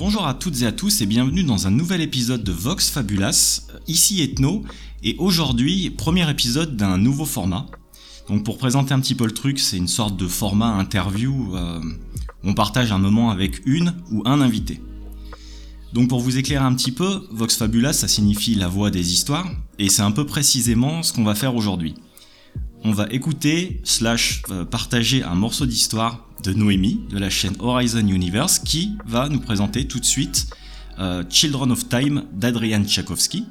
Bonjour à toutes et à tous et bienvenue dans un nouvel épisode de Vox Fabulas, ici Ethno, et aujourd'hui, premier épisode d'un nouveau format. Donc pour présenter un petit peu le truc, c'est une sorte de format interview, euh, on partage un moment avec une ou un invité. Donc pour vous éclairer un petit peu, Vox Fabulas ça signifie la voix des histoires, et c'est un peu précisément ce qu'on va faire aujourd'hui. On va écouter slash euh, partager un morceau d'histoire de Noémie de la chaîne Horizon Universe qui va nous présenter tout de suite euh, Children of Time d'Adrian Tchaikovsky.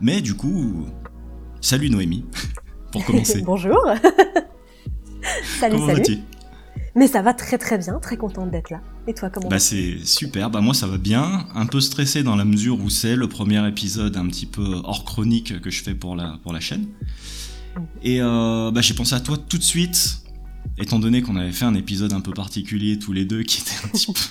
Mais du coup, salut Noémie, pour commencer. Bonjour. salut, Comment salut. Mais ça va très très bien, très contente d'être là. Et toi, comment Bah c'est super, bah moi ça va bien, un peu stressé dans la mesure où c'est le premier épisode un petit peu hors chronique que je fais pour la, pour la chaîne. Et euh, bah j'ai pensé à toi tout de suite, étant donné qu'on avait fait un épisode un peu particulier tous les deux qui était un petit peu...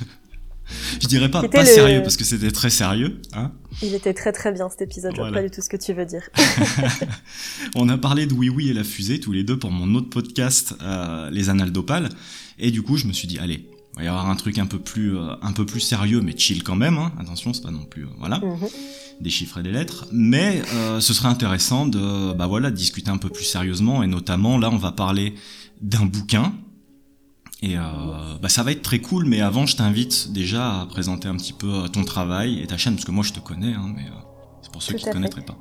Je dirais pas, pas le- sérieux parce que c'était très sérieux, hein. Il était très très bien cet épisode, je vois Voilà. pas du tout ce que tu veux dire. On a parlé de Oui Oui et la fusée tous les deux pour mon autre podcast, euh, Les Annales d'Opale. Et du coup, je me suis dit, allez, va y avoir un truc un peu plus, euh, un peu plus sérieux, mais chill quand même. Hein. Attention, c'est pas non plus, euh, voilà, Mhm. des chiffres et des lettres. Mais euh, ce serait intéressant de, bah voilà, de discuter un peu plus sérieusement. Et notamment, là, on va parler d'un bouquin. Et euh, bah, ça va être très cool, mais avant, je t'invite déjà à présenter un petit peu ton travail et ta chaîne, parce que moi, je te connais, hein, mais euh, c'est pour ceux Tout qui ne connaîtraient pas.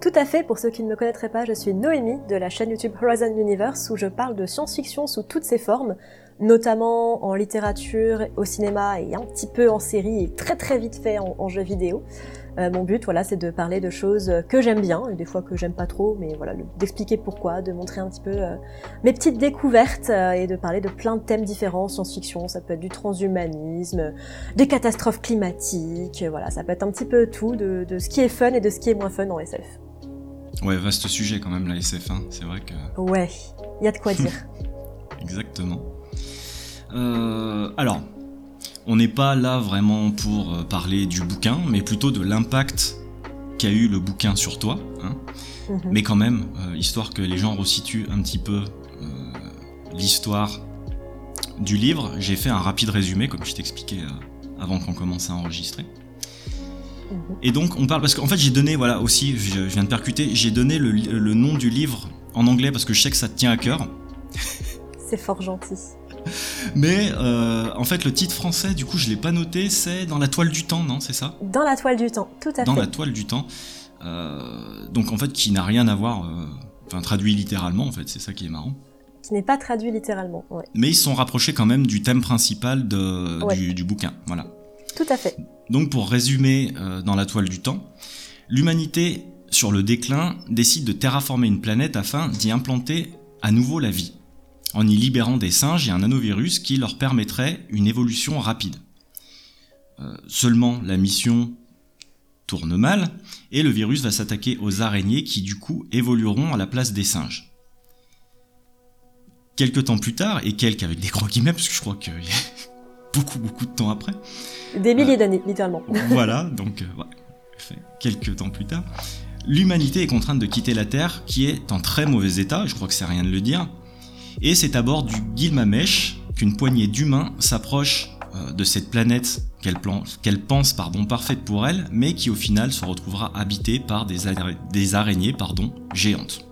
Tout à fait, pour ceux qui ne me connaîtraient pas, je suis Noémie de la chaîne YouTube Horizon Universe où je parle de science-fiction sous toutes ses formes, notamment en littérature, au cinéma et un petit peu en série et très très vite fait en, jeux vidéo. Euh, mon but, voilà, c'est de parler de choses que j'aime bien et des fois que j'aime pas trop, mais voilà, d'expliquer pourquoi, de montrer un petit peu euh, mes petites découvertes euh, et de parler de plein de thèmes différents, science-fiction, ça peut être du transhumanisme, des catastrophes climatiques, voilà, ça peut être un petit peu tout de ce qui est fun et de ce qui est moins fun en SF. Ouais, vaste sujet quand même la SF, hein. c'est vrai que... Ouais, il y a de quoi dire. Exactement. Euh, alors, on n'est pas là vraiment pour euh, parler du bouquin, mais plutôt de l'impact qu'a eu le bouquin sur toi. hein. Mhm. Mais quand même, euh, histoire que les gens resituent un petit peu euh, l'histoire du livre, j'ai fait un rapide résumé, comme je t'expliquais avant qu'on commence à enregistrer. Mhm. Et donc on parle parce qu'en fait j'ai donné voilà aussi je, viens de percuter j'ai donné le, le nom du livre en anglais parce que je sais que ça te tient à cœur C'est fort gentil. Mais euh, en fait, le titre français, du coup, je l'ai pas noté, c'est Dans la toile du temps, non C'est ça? Dans la toile du temps, tout à Dans fait. la toile du temps. Euh, donc en fait, qui n'a rien à voir, euh, enfin traduit littéralement, en fait, c'est ça qui est marrant. Qui n'est pas traduit littéralement. Ouais. Mais ils sont rapprochés quand même du thème principal de, Ouais. du, du bouquin. Voilà. Tout à fait. Donc pour résumer, euh, dans la toile du temps, l'humanité, sur le déclin, décide de terraformer une planète afin d'y implanter à nouveau la vie, en y libérant des singes et un nanovirus qui leur permettrait une évolution rapide. Euh, seulement la mission tourne mal, et le virus va s'attaquer aux araignées qui du coup évolueront à la place des singes. Quelques temps plus tard, et quelques avec des gros guillemets, parce que je crois a beaucoup beaucoup de temps après, Des milliers d'années, littéralement. voilà, donc euh, ouais, quelques temps plus tard, l'humanité est contrainte de quitter la Terre, qui est en très mauvais état, je crois que c'est rien de le dire, et c'est à bord du Gilgamesh qu'une poignée d'humains s'approche euh, de cette planète qu'elle qu'elle pense pardon, parfaite pour elle, mais qui au final se retrouvera habitée par des, ara- des araignées pardon, géantes.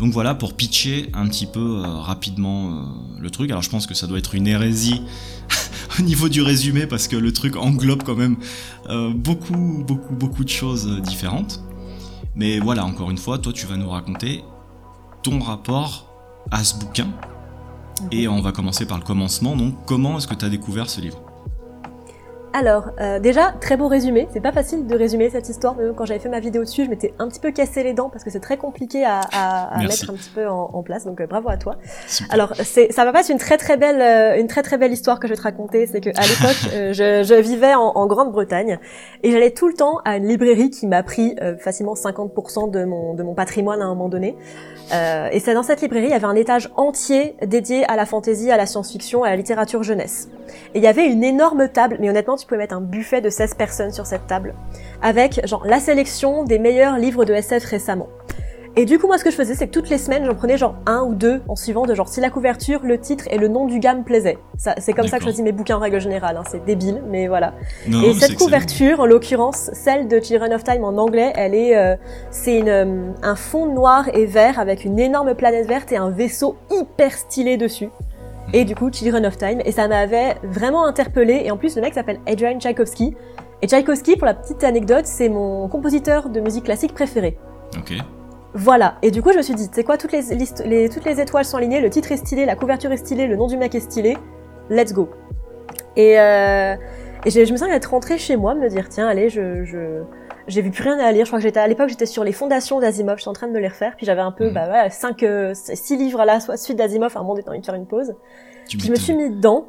Donc voilà pour pitcher un petit peu euh, rapidement euh, le truc. Alors je pense que ça doit être une hérésie au niveau du résumé parce que le truc englobe quand même euh, beaucoup, beaucoup, beaucoup de choses différentes. Mais voilà, encore une fois, toi tu vas nous raconter ton rapport à ce bouquin. Et on va commencer par le commencement. Donc comment est-ce que tu as découvert ce livre? Alors, euh, déjà, très beau résumé. C'est pas facile de résumer cette histoire. Même quand j'avais fait ma vidéo dessus, je m'étais un petit peu cassé les dents parce que c'est très compliqué à, à- à mettre un petit peu en, en place. Donc, euh, bravo à toi. Super. Alors, c'est, ça va pas être une très très belle, euh, une très très belle histoire que je vais te raconter. C'est que à l'époque, euh, je, je vivais en, en Grande-Bretagne et j'allais tout le temps à une librairie qui m'a pris euh, facilement 50% de mon de mon patrimoine à un moment donné. Euh, et c'est dans cette librairie, il y avait un étage entier dédié à la fantasy, à la science-fiction, à la littérature jeunesse. Et il y avait une énorme table, mais honnêtement, tu pouvais mettre un buffet de 16 personnes sur cette table, avec genre la sélection des meilleurs livres de SF récemment. Et du coup, moi, ce que je faisais, c'est que toutes les semaines, j'en prenais genre un ou deux en suivant de genre si la couverture, le titre et le nom du gars me plaisaient. Ça, c'est comme ça que je choisis mes bouquins en règle générale. Hein. C'est débile, mais voilà. Non, et cette excellent. couverture, en l'occurrence, celle de Children of Time en anglais, elle est, euh, c'est une, euh, un fond noir et vert avec une énorme planète verte et un vaisseau hyper stylé dessus. Et du coup, Children of Time. Et ça m'avait vraiment interpellé. Et en plus, le mec s'appelle Adrian Tchaikovsky. Et Tchaïkovski, pour la petite anecdote, c'est mon compositeur de musique classique préféré. Ok. Voilà. Et du coup, je me suis dit, c'est quoi, toutes les, listes, les, toutes les étoiles sont alignées, le titre est stylé, la couverture est stylée, le nom du mec est stylé. Let's go. Et, euh, et je, je me sens d'être rentrée chez moi, me dire, tiens, allez, je, je, j'ai vu plus rien à lire. Je crois que j'étais à l'époque, j'étais sur les fondations d'Asimov, j'étais en train de me les refaire. Puis j'avais un peu, Mhm. bah voilà, cinq, euh, six livres à la suite d'Asimov. À un moment, j'étais envie de faire une pause. Tu Puis je me suis mis dedans.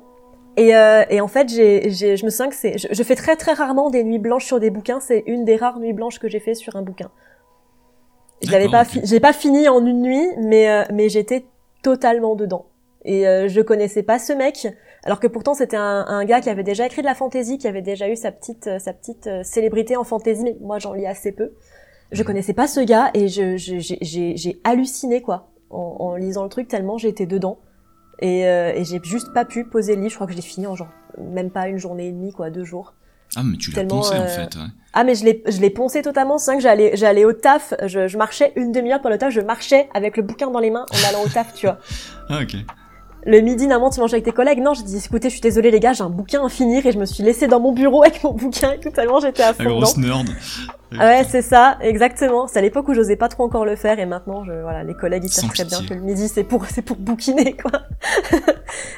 Et, euh, et en fait, j'ai, j'ai, je me sens que c'est, je, je fais très très rarement des nuits blanches sur des bouquins. C'est une des rares nuits blanches que j'ai fait sur un bouquin. Je l'avais pas, j'ai pas fini en une nuit, mais euh, mais j'étais totalement dedans. Et euh, je connaissais pas ce mec, alors que pourtant c'était un, un gars qui avait déjà écrit de la fantasy, qui avait déjà eu sa petite euh, sa petite euh, célébrité en fantasy. Mais moi, j'en lis assez peu. Je connaissais pas ce gars et je, j'ai, halluciné quoi en, en lisant le truc tellement j'étais dedans. Et, euh, et j'ai juste pas pu poser le livre. Je crois que je l'ai fini en genre même pas une journée et demie quoi, deux jours. Ah, mais tu l'as pensé en euh, fait. ouais. Ah mais je l'ai je l'ai poncé totalement. C'est vrai que j'allais j'allais au taf. Je, je marchais une demi-heure pour le taf. Je marchais avec le bouquin dans les mains en allant au taf, tu vois. Ah, ok. Le midi, normalement, tu manges avec tes collègues. Non, j'ai dit, écoutez, je suis désolée, les gars, j'ai un bouquin à finir et je me suis laissée dans mon bureau avec mon bouquin et tout tellement j'étais à fond La grosse nerd. Ah ouais, c'est ça, exactement. C'est à l'époque où j'osais pas trop encore le faire et maintenant, je, voilà, les collègues ils savent très bien que le midi c'est pour c'est pour bouquiner quoi.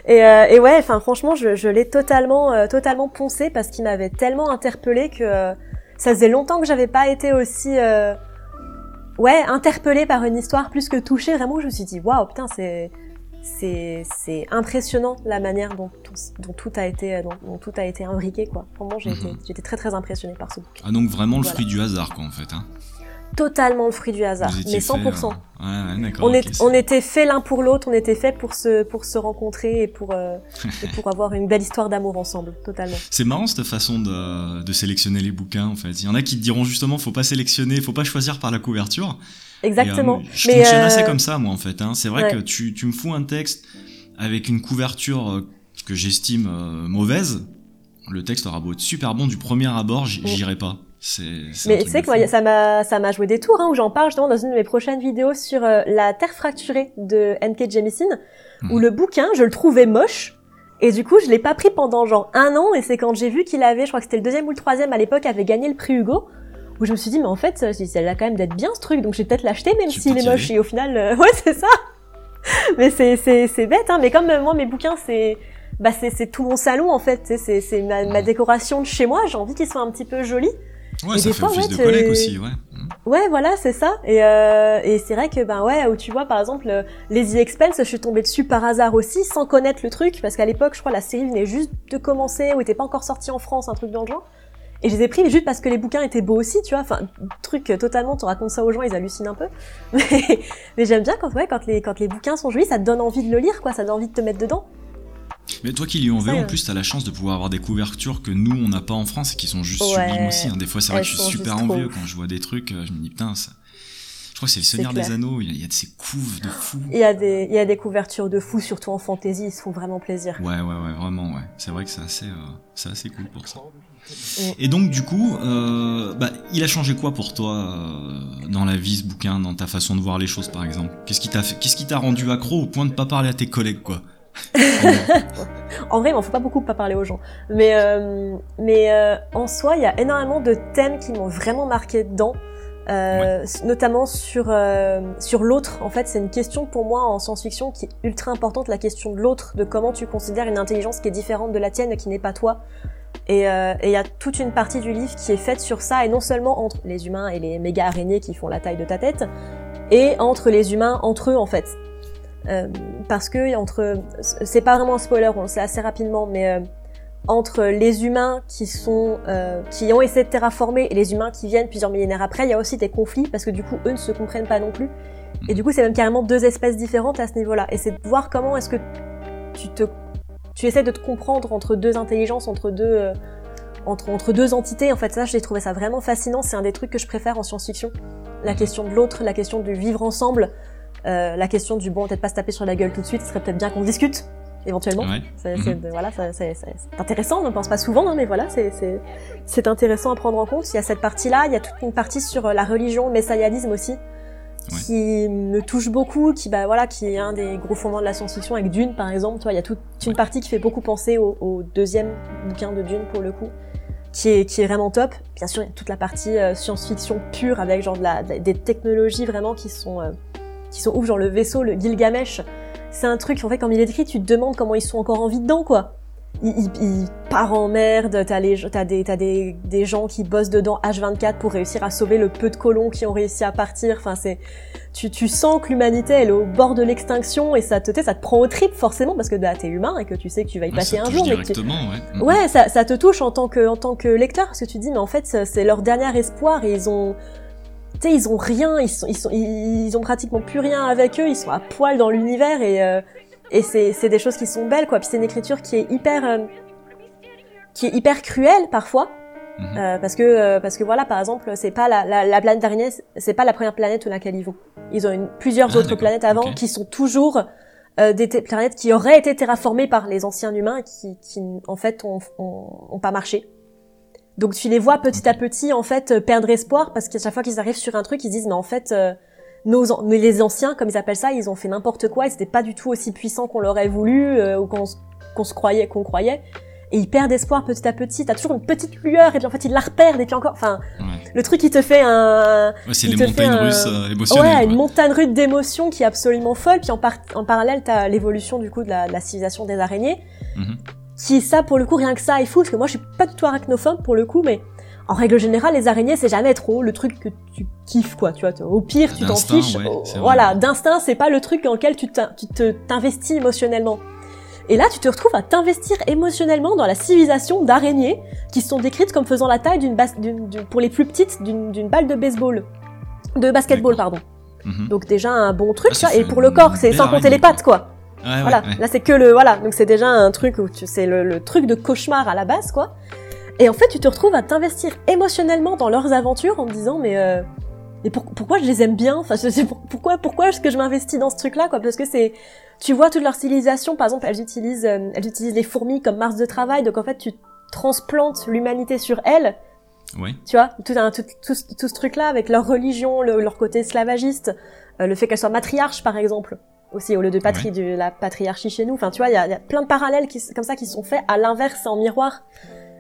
et, euh, et ouais, enfin franchement, je, je l'ai totalement euh, totalement poncé parce qu'il m'avait tellement interpellé que euh, ça faisait longtemps que j'avais pas été aussi euh, ouais interpellée par une histoire plus que touchée. Vraiment, je me suis dit waouh putain c'est c'est impressionnant la manière dont tout, dont tout a été dont, dont tout a été imbriqué quoi. Vraiment, j'ai Mhm. été j'étais très très impressionnée par ce bouquin. Ah, donc vraiment le fruit du hasard, quoi, en fait. Hein. Totalement le fruit du hasard, mais fait, 100%. euh, Ouais, ouais, d'accord. On, est, était fait l'un pour l'autre, on était fait pour se, pour se rencontrer et pour, euh, et pour avoir une belle histoire d'amour ensemble, totalement. C'est marrant cette façon de, de sélectionner les bouquins en fait. Il y en a qui te diront justement faut pas sélectionner, faut pas choisir par la couverture. Exactement. Et, euh, je Mais, fonctionne euh, assez comme ça moi en fait. Hein. C'est vrai ouais. que tu, tu me fous un texte avec une couverture euh, que j'estime mauvaise. Le texte aura beau être super bon du premier abord, Mm. j'irai pas. C'est. c'est un Mais tu sais que moi, ça m'a, ça m'a joué des tours, hein, où j'en parle justement dans une de mes prochaines vidéos sur euh, la Terre fracturée de N.K. Jemisin, où Mhm. le bouquin, je le trouvais moche. Et du coup, je l'ai pas pris pendant genre un an, et c'est quand j'ai vu qu'il avait, je crois que c'était le deuxième ou le troisième à l'époque, avait gagné le prix Hugo, où je me suis dit, mais en fait, ça ça a quand même d'être bien ce truc, donc je vais peut-être l'acheter même s'il est moche. Et au final, euh, ouais, c'est ça. mais c'est, c'est, c'est bête, hein, mais comme euh, moi, mes bouquins, c'est, bah, c'est, c'est tout mon salon, en fait, c'est, c'est ma, ma décoration de chez moi, j'ai envie qu'ils soient un petit peu jolis. Ouais, et ça des fait fois, office ouais, de t'es- collègue aussi, ouais. Mm. Ouais, voilà, c'est ça. Et, euh, et c'est vrai que, ben ouais, où tu vois, par exemple, euh, les The Expels, je suis tombée dessus par hasard aussi, sans connaître le truc, parce qu'à l'époque, je crois, la série venait juste de commencer, ou était pas encore sortie en France, un truc dans le genre. Et je les ai pris juste parce que les bouquins étaient beaux aussi, tu vois. Enfin, truc totalement, tu racontes ça aux gens, ils hallucinent un peu. Mais, mais j'aime bien quand, ouais, quand les, quand les bouquins sont jolis, ça te donne envie de le lire, quoi. Ça donne envie de te mettre dedans. Mais toi qui lis en VO, en euh. plus, t'as la chance de pouvoir avoir des couvertures que nous, on n'a pas en France et qui sont juste Ouais. sublimes aussi. hein. Des fois, c'est vrai que je suis super envieux quand je vois des trucs. euh, Je me dis, putain, ça... je crois que c'est le Seigneur des Anneaux. Il y, a, de ces couves de fous. Il y a des, il y a des couvertures de fous, surtout en fantasy, ils se font vraiment plaisir. Ouais, ouais, ouais, vraiment, ouais. C'est vrai que c'est assez, euh, c'est assez cool pour ça. Et donc, du coup, euh, bah, il a changé quoi pour toi euh, dans la vie, ce bouquin, dans ta façon de voir les choses, par exemple? Qu'est-ce qui t'a fait, qu'est-ce qui t'a rendu accro au point de pas parler à tes collègues, quoi? En vrai, il m'en faut pas beaucoup pour pas parler aux gens. Mais, euh, mais euh, en soi, il y a énormément de thèmes qui m'ont vraiment marqué dedans. Euh, Notamment sur, sur l'autre. En fait, c'est une question pour moi en science-fiction qui est ultra importante, la question de l'autre, de comment tu considères une intelligence qui est différente de la tienne et qui n'est pas toi. Et euh, et il y a toute une partie du livre qui est faite sur ça, et non seulement entre les humains et les méga araignées qui font la taille de ta tête, et entre les humains entre eux en fait. Euh, parce que entre, c'est pas vraiment un spoiler, on le sait assez rapidement, mais euh, entre les humains qui sont, euh, qui ont essayé de terraformer et les humains qui viennent plusieurs millénaires après, il y a aussi des conflits parce que du coup eux ne se comprennent pas non plus. Et du coup c'est même carrément deux espèces différentes à ce niveau-là. Et c'est de voir comment est-ce que tu te, tu essaies de te comprendre entre deux intelligences, entre deux, euh, entre entre deux entités. En fait ça, j'ai trouvé ça vraiment fascinant. C'est un des trucs que je préfère en science-fiction la question de l'autre, la question du vivre ensemble, euh, la question du bon, peut-être pas se taper sur la gueule tout de suite, ce serait peut-être bien qu'on discute éventuellement. Ouais. C'est Mhm. c'est- voilà, c'est intéressant, on n'en pense pas souvent, hein, mais voilà, c'est- c'est c'est intéressant à prendre en compte. Il y a cette partie-là, il y a toute une partie sur euh, la religion, le messianisme aussi, qui me touche beaucoup, qui bah voilà, qui est un des gros fondements de la science-fiction avec Dune par exemple. Tu vois, il y a toute une partie qui fait beaucoup penser au, deuxième bouquin de Dune pour le coup, qui est qui est vraiment top. Bien sûr, il y a toute la partie euh, science-fiction pure avec genre la, de la- des technologies vraiment qui sont euh, qui sont ouf, genre le vaisseau, le Gilgamesh. C'est un truc, en fait, comme il est écrit, tu te demandes comment ils sont encore en vie dedans, quoi. Il, il, il part en merde, t'as les, t'as des, t'as des, des gens qui bossent dedans H24 pour réussir à sauver le peu de colons qui ont réussi à partir. Enfin, c'est, tu, tu sens que l'humanité, elle est au bord de l'extinction et ça te, ça te prend au trip, forcément, parce que, bah, t'es humain et que tu sais que tu vas y Ouais, passer ça un jour, mais tu- directement, ouais. Mhm. Ouais, ça, ça te touche en tant que, en tant que lecteur, parce que tu dis, mais en fait, c'est c'est leur dernier espoir et ils ont, tu sais, ils ont rien, ils sont, ils sont, ils, ils ont pratiquement plus rien avec eux, ils sont à poil dans l'univers et, euh, et c'est, c'est des choses qui sont belles, quoi. Puis c'est une écriture qui est hyper, euh, qui est hyper cruelle parfois, Mhm. euh, parce que, euh, parce que voilà, par exemple, c'est pas la, la, la planète d'araignée, c'est pas la première planète sur laquelle ils vont. Ils ont une, plusieurs Ah, autres planètes avant qui sont toujours euh, des planètes qui auraient été terraformées par les anciens humains et qui, qui en fait, ont, ont, ont pas marché. Donc tu les vois petit à petit en fait euh, perdre espoir parce qu'à chaque fois qu'ils arrivent sur un truc, ils se disent mais en fait euh, nos mais les anciens comme ils appellent ça, ils ont fait n'importe quoi, ils étaient pas du tout aussi puissants qu'on l'aurait voulu euh, ou qu'on qu'on se croyait qu'on croyait et ils perdent espoir petit à petit. T'as toujours une petite lueur et puis en fait ils la reperdent et puis encore. Enfin Ouais. le truc qui te fait un Ouais, c'est les te fait montagnes un- russes euh, émotionnelles. ouais une montagne russe d'émotions qui est absolument folle. Puis en, par- en parallèle t'as l'évolution du coup de la, de la civilisation des araignées Mhm. qui ça pour le coup rien que ça est fou parce que moi je suis pas du tout arachnophobe pour le coup mais en règle générale les araignées c'est jamais trop le truc que tu kiffes quoi tu vois au pire tu t'en fiches. ouais, voilà d'instinct c'est pas le truc dans lequel tu t'investis émotionnellement. Et là tu te retrouves à t'investir émotionnellement dans la civilisation d'araignées qui sont décrites comme faisant la taille d'une pour les plus petites d'une balle de baseball de basketball pardon. Mhm. donc déjà un bon truc Ah, ça et pour le corps c'est sans compter les pattes quoi. Ouais, ouais, voilà, ouais. là c'est que le voilà, donc c'est déjà un truc où tu c'est le, le truc de cauchemar à la base quoi. Et en fait, tu te retrouves à t'investir émotionnellement dans leurs aventures en te disant mais euh, mais pour- pourquoi je les aime bien? Enfin, je pour- pourquoi pourquoi est-ce que je m'investis dans ce truc-là quoi? Parce que c'est tu vois toute leur civilisation, par exemple, elles utilisent euh, elles utilisent les fourmis comme masse de travail, donc en fait tu transplantes l'humanité sur elles Ouais. tu vois, tout, un, tout, tout, ce- tout ce truc-là avec leur religion, le- leur côté esclavagiste, euh, le fait qu'elles soient matriarches par exemple, aussi au lieu de patrie, de la patriarchie chez nous. Enfin, tu vois, il y y a plein de parallèles qui, comme ça qui sont faits à l'inverse en miroir.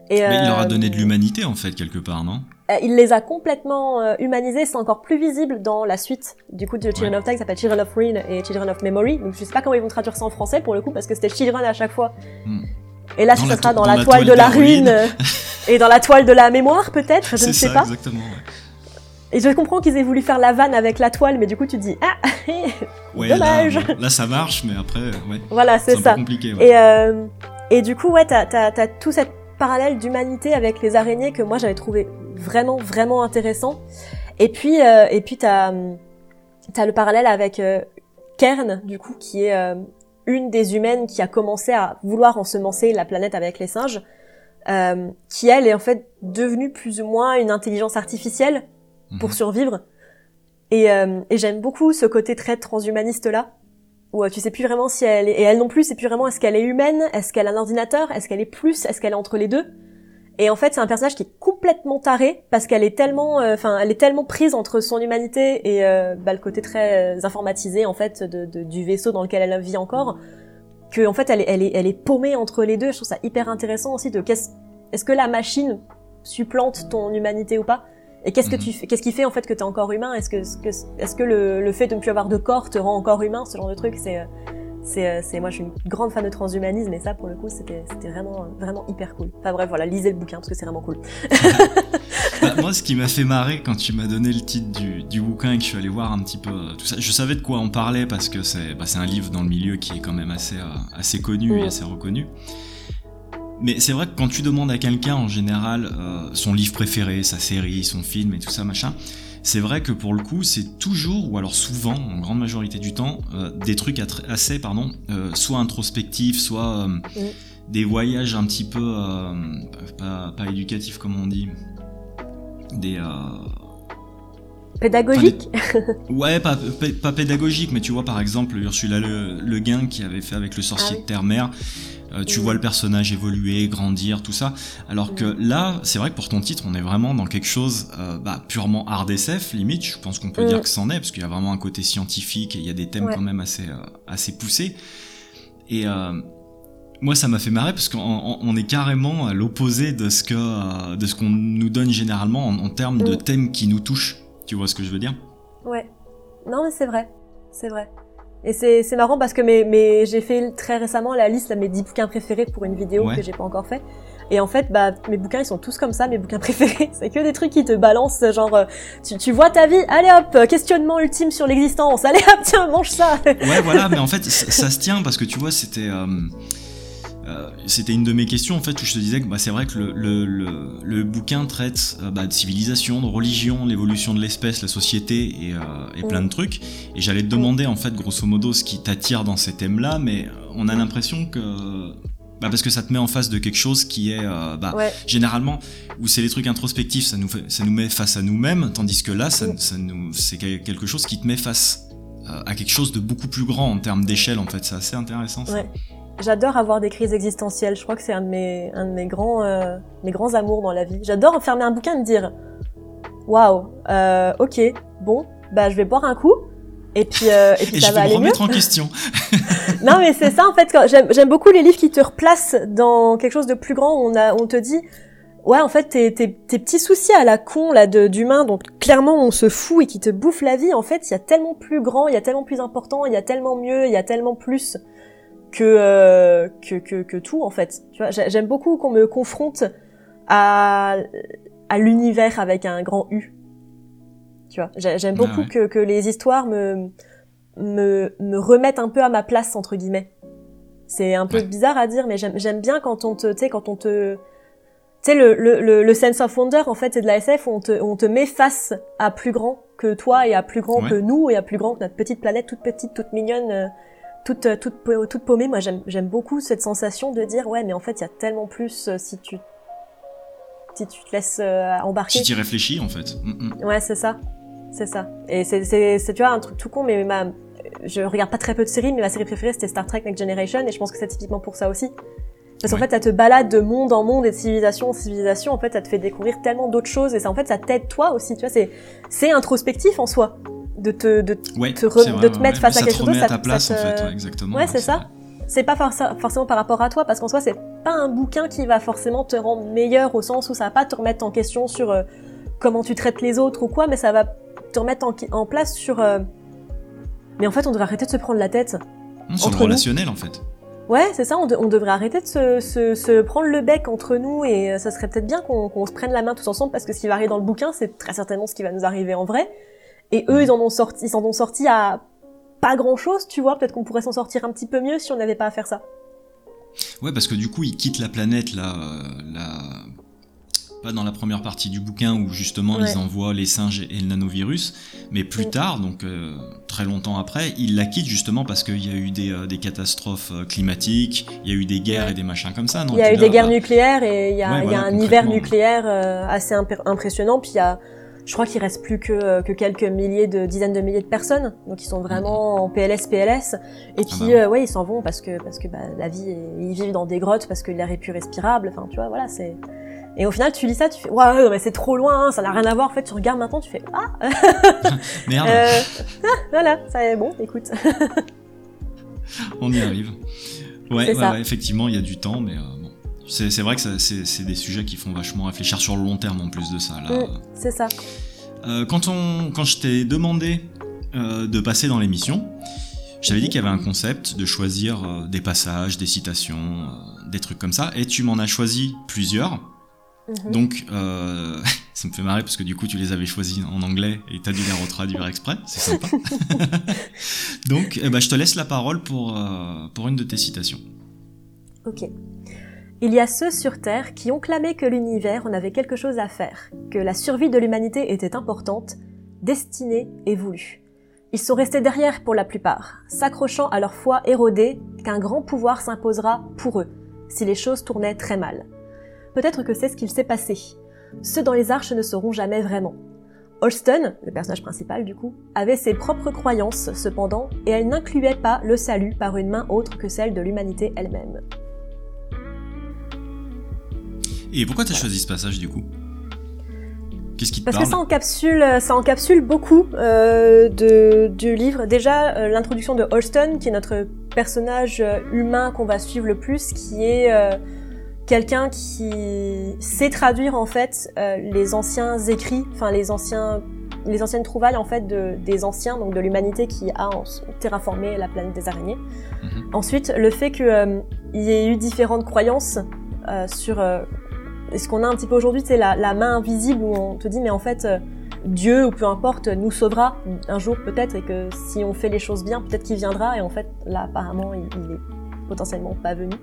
Et, Mais il leur a euh, donné de l'humanité en fait quelque part, non? Euh, il les a complètement euh, humanisés, c'est encore plus visible dans la suite du coup de Children Ouais. of Time, qui s'appelle Children of Ruin et Children of Memory. Donc je sais pas comment ils vont traduire ça en français pour le coup parce que c'était Children à chaque fois. Hmm. Et là, ce sera dans, dans la, toile, toile de la ruine euh, et dans la toile de la mémoire peut-être, je ne sais ça, pas. exactement. ouais. Et je comprends qu'ils aient voulu faire la vanne avec la toile, mais du coup tu te dis ah Ouais, Dommage. Là, ça marche, mais après, ouais. voilà c'est ça. compliqué. Ouais. Et euh, et du coup ouais t'as tout cette parallèle d'humanité avec les araignées que moi j'avais trouvé vraiment vraiment intéressant. Et puis euh, et puis t'as hum, t'as le parallèle avec euh, Kern du coup qui est euh, une des humaines qui a commencé à vouloir ensemencer la planète avec les singes, euh, qui elle est en fait devenue plus ou moins une intelligence artificielle pour Mhm. survivre. Et, euh, et j'aime beaucoup ce côté très transhumaniste là, où euh, tu sais plus vraiment si elle est, et elle non plus, c'est plus vraiment est-ce qu'elle est humaine, est-ce qu'elle a un ordinateur, est-ce qu'elle est plus, est-ce qu'elle est entre les deux. Et en fait, c'est un personnage qui est complètement taré parce qu'elle est tellement, euh, enfin, elle est tellement prise entre son humanité et euh, bah, le côté très euh, informatisé en fait de, du vaisseau dans lequel elle vit encore, que en fait, elle est, elle est, elle est paumée entre les deux. Je trouve ça hyper intéressant aussi de qu'est-ce, est-ce que la machine supplante ton humanité ou pas Et qu'est-ce que Mhm. tu fais Qu'est-ce qui fait en fait que t'es encore humain? Est-ce que, est-ce que, le, le fait de ne plus avoir de corps te rend encore humain Ce genre de truc, c'est, euh, c'est, euh, c'est, moi, je suis une grande fan de transhumanisme et ça, pour le coup, c'était, c'était vraiment, vraiment hyper cool. Enfin bref, voilà, lisez le bouquin parce que c'est vraiment cool. Bah, moi, ce qui m'a fait marrer quand tu m'as donné le titre du, du bouquin et que je suis allé voir un petit peu euh, tout ça, je savais de quoi on parlait parce que c'est bah, c'est un livre dans le milieu qui est quand même assez, euh, assez connu et Mm. assez reconnu. Mais c'est vrai que quand tu demandes à quelqu'un en général euh, son livre préféré, sa série, son film et tout ça machin, c'est vrai que pour le coup c'est toujours ou alors souvent, en grande majorité du temps, euh, des trucs assez pardon, euh, soit introspectifs, soit des voyages un petit peu pas, pas éducatifs comme on dit, des Pédagogique Ouais, pas, pas, pédagogique, mais tu vois par exemple Ursula Le, le Guin qui avait fait avec le sorcier Ah oui. de Terre-Mère. Euh, tu Mm. vois le personnage évoluer, grandir, tout ça. Alors que là, c'est vrai que pour ton titre, on est vraiment dans quelque chose euh, bah, purement hard SF, limite. Je pense qu'on peut Mm. dire que c'en est, parce qu'il y a vraiment un côté scientifique et il y a des thèmes Ouais. quand même assez, euh, assez poussés. Et moi, ça m'a fait marrer parce qu'on on- on est carrément à l'opposé de ce que de ce qu'on nous donne généralement en, en termes de Mm. thèmes qui nous touchent. Tu vois ce que je veux dire? Ouais. Non, mais c'est vrai. C'est vrai. Et c'est, c'est marrant parce que mes, mes, j'ai fait très récemment la liste de mes 10 bouquins préférés pour une vidéo Ouais. que j'ai pas encore fait. Et en fait, bah, mes bouquins, ils sont tous comme ça, mes bouquins préférés. C'est que des trucs qui te balancent, genre, euh, tu, tu vois ta vie, allez hop, euh, questionnement ultime sur l'existence, allez hop, tiens, mange ça. Ouais, voilà, mais en fait, ça, ça se tient parce que tu vois, c'était. euh, euh, c'était une de mes questions en fait où je te disais que bah, c'est vrai que le, le, le, le bouquin traite euh, bah, de civilisation, de religion, l'évolution de l'espèce, la société et, euh, et plein de trucs. Et j'allais te demander en fait grosso modo ce qui t'attire dans ces thèmes-là, mais on a l'impression que bah, parce que ça te met en face de quelque chose qui est euh, bah, Ouais. généralement où c'est les trucs introspectifs, ça nous fait, ça nous met face à nous-mêmes, tandis que là, ça, ça nous, c'est quel- quelque chose qui te met face euh, à quelque chose de beaucoup plus grand en termes d'échelle. En fait, c'est assez intéressant. ça. Ouais. J'adore avoir des crises existentielles. Je crois que c'est un de mes, un de mes grands, euh, mes grands amours dans la vie. J'adore fermer un bouquin et me dire, waouh, euh, ok, bon, bah je vais boire un coup. Et puis, euh, et puis Et ça je va vais me aller mieux. remettre en question. Non, mais c'est ça en fait. J'aime beaucoup les livres qui te replacent dans quelque chose de plus grand. Où on a, on te dit, ouais, en fait, tes, tes, tes petits soucis à la con là de d'humain dont clairement on se fout et qui te bouffe la vie. En fait, il y a tellement plus grand, il y a tellement plus important, il y a tellement mieux, il y a tellement plus que euh, que, que que tout en fait. Tu vois, j'ai- j'aime beaucoup qu'on me confronte à à l'univers avec un grand U. Tu vois, j'ai- j'aime Ah beaucoup ouais. que que les histoires me me, me remettre un peu à ma place entre guillemets. C'est un peu Ouais. bizarre à dire, mais j'aime j'aime bien quand on te, tu sais, quand on te, tu sais, le, le, le, le sense of wonder en fait, c'est de la SF où on te, on te met face à plus grand que toi et à plus grand Ouais. que nous et à plus grand que notre petite planète toute petite, toute mignonne, euh, toute euh, toute toute paumée. Moi, j'aime beaucoup cette sensation de dire ouais, mais en fait, il y a tellement plus euh, si tu si tu te laisses euh, embarquer. Si tu y réfléchis, en fait. Mm, mm. Ouais, c'est ça. C'est ça. Et c'est, tu vois, un truc tout con, mais ma, je regarde pas très peu de séries, mais ma série préférée, c'était Star Trek Next Generation, et je pense que c'est typiquement pour ça aussi. Parce qu'en Ouais. fait, ça te balade de monde en monde et de civilisation en civilisation, en fait, ça te fait découvrir tellement d'autres choses, et ça, en fait, ça t'aide toi aussi, tu vois, c'est, c'est introspectif en soi. De te, de, Ouais, te re- c'est vrai, de te mettre ouais. face à quelque te chose, ça à ta te- place, en te- fait, ouais, exactement. Ouais, c'est ça. c'est pas forc- forcément par rapport à toi, parce qu'en soi, c'est pas un bouquin qui va forcément te rendre meilleur au sens où ça va pas te remettre en question sur euh, comment tu traites les autres ou quoi, mais ça va te remettre en, en place sur. euh, Mais en fait, on devrait arrêter de se prendre la tête. Le Entre nous. relationnel, en fait. Ouais, c'est ça, on, de- on devrait arrêter de se, se, se prendre le bec entre nous et euh, ça serait peut-être bien qu'on qu'on se prenne la main tous ensemble parce que ce qui va arriver dans le bouquin, c'est très certainement ce qui va nous arriver en vrai. Et eux, Mhm. ils en ont sorti, ils s'en ont sorti à pas grand chose, tu vois. Peut-être qu'on pourrait s'en sortir un petit peu mieux si on n'avait pas à faire ça. Ouais, parce que du coup, il quitte la planète, là, euh, là, pas dans la première partie du bouquin où justement Ouais. ils envoient les singes et le nanovirus, mais plus Mm. tard, donc euh, très longtemps après, il la quitte justement parce qu'il y a eu des, euh, des catastrophes euh, climatiques, il y a eu des guerres Ouais. et des machins comme ça. Non Il y a eu là, des guerres bah, nucléaires et il y a, Ouais, il y a voilà, un hiver nucléaire assez imp- impressionnant. Puis il y a, je crois qu'il reste plus que, euh, que quelques milliers de dizaines de milliers de personnes, donc ils sont vraiment en PLS PLS. Et puis Mm-hmm. bah ouais. euh, ouais, ils s'en vont parce que parce que bah, la vie, est- ils vivent dans des grottes parce que l'air est plus respirable. Enfin, tu vois, voilà, c'est. Et au final, tu lis ça, tu fais waouh, mais c'est trop loin, hein, ça n'a rien à voir. En fait, tu regardes maintenant, tu fais ah, Merde, euh, ah, voilà, ça est bon, écoute. on y arrive. Ouais, ouais, ça. ouais, effectivement, il y a du temps, mais euh. C'est vrai que c'est des sujets qui font vachement réfléchir sur le long terme en plus de ça. Là. Mm, c'est ça. Euh, quand, on, quand je t'ai demandé euh, de passer dans l'émission, je t'avais dit qu'il y avait un concept de choisir euh, des passages, des citations, des trucs comme ça, et tu m'en as choisi plusieurs. Mhm. Donc, ça me fait marrer parce que du coup, tu les avais choisis en anglais et t'as dû les retraduire exprès, c'est sympa. Donc, eh ben, je te laisse la parole pour, pour une de tes citations. Ok. Il y a ceux sur Terre qui ont clamé que l'univers en avait quelque chose à faire, que la survie de l'humanité était importante, destinée et voulue. Ils sont restés derrière pour la plupart, s'accrochant à leur foi érodée qu'un grand pouvoir s'imposera pour eux, si les choses tournaient très mal. Peut-être que c'est ce qu'il s'est passé. Ceux dans les arches ne sauront jamais vraiment. Holston, le personnage principal du coup, avait ses propres croyances cependant, et elle n'incluait pas le salut par une main autre que celle de l'humanité elle-même. Et pourquoi t'as choisi ce passage du coup? Qu'est-ce qui te Parce parle? que ça encapsule, ça encapsule beaucoup euh, de, du livre. Déjà, euh, l'introduction de Holston, qui est notre personnage euh, humain qu'on va suivre le plus, qui est euh, quelqu'un qui sait traduire en fait euh, les anciens écrits, enfin les anciens les anciennes trouvailles en fait de, des anciens, donc de l'humanité qui a terraformé la planète des araignées. Mhm. Ensuite, le fait qu'il y ait eu différentes croyances euh, sur euh, ce qu'on a un petit peu aujourd'hui, c'est la, la main invisible où on te dit mais en fait euh, Dieu ou peu importe nous sauvera un jour peut-être et que si on fait les choses bien, peut-être qu'il viendra et en fait là apparemment il, il est potentiellement pas venu.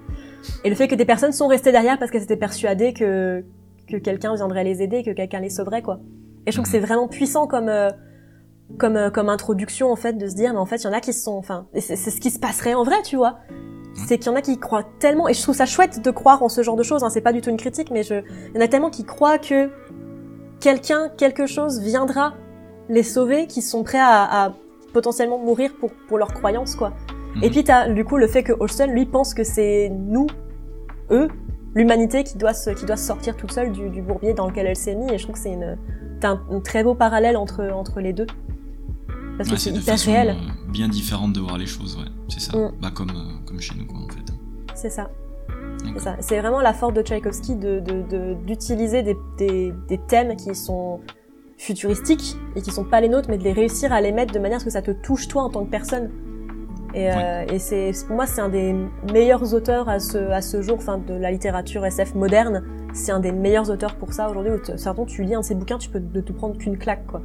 Et le fait que des personnes sont restées derrière parce qu'elles étaient persuadées que que quelqu'un viendrait les aider, que quelqu'un les sauverait quoi. Et je trouve que c'est vraiment puissant comme euh, comme euh, comme introduction en fait de se dire mais en fait il y en a qui se sont enfin c'est ce qui se passerait en vrai tu vois c'est qu'il y en a qui croient tellement et je trouve ça chouette de croire en ce genre de choses hein, c'est pas du tout une critique mais je il y en a tellement qui croient que quelqu'un quelque chose viendra les sauver qui sont prêts à, à potentiellement mourir pour pour leurs croyances quoi Mhm. et puis t'as du coup le fait que Olsen lui pense que c'est nous eux l'humanité qui doit se qui doit sortir toute seule du, du bourbier dans lequel elle s'est mise et je trouve que c'est une t'as un, un très beau parallèle entre entre les deux parce Ouais, que c'est de hyper façon réel euh, bien différente de voir les choses, ouais. C'est ça. Mm. Bah comme, euh, comme chez nous, quoi, en fait. c'est ça C'est vraiment la force de Tchaïkovski de, de, de- d'utiliser des, des, des thèmes qui sont futuristiques et qui sont pas les nôtres, mais de les réussir à les mettre de manière à ce que ça te touche toi en tant que personne. Et, euh, et c'est pour moi c'est un des meilleurs auteurs à ce, à ce jour, enfin de la littérature SF moderne. C'est un des meilleurs auteurs pour ça aujourd'hui. Certains tu lis un de ses bouquins, tu peux ne te prendre qu'une claque quoi.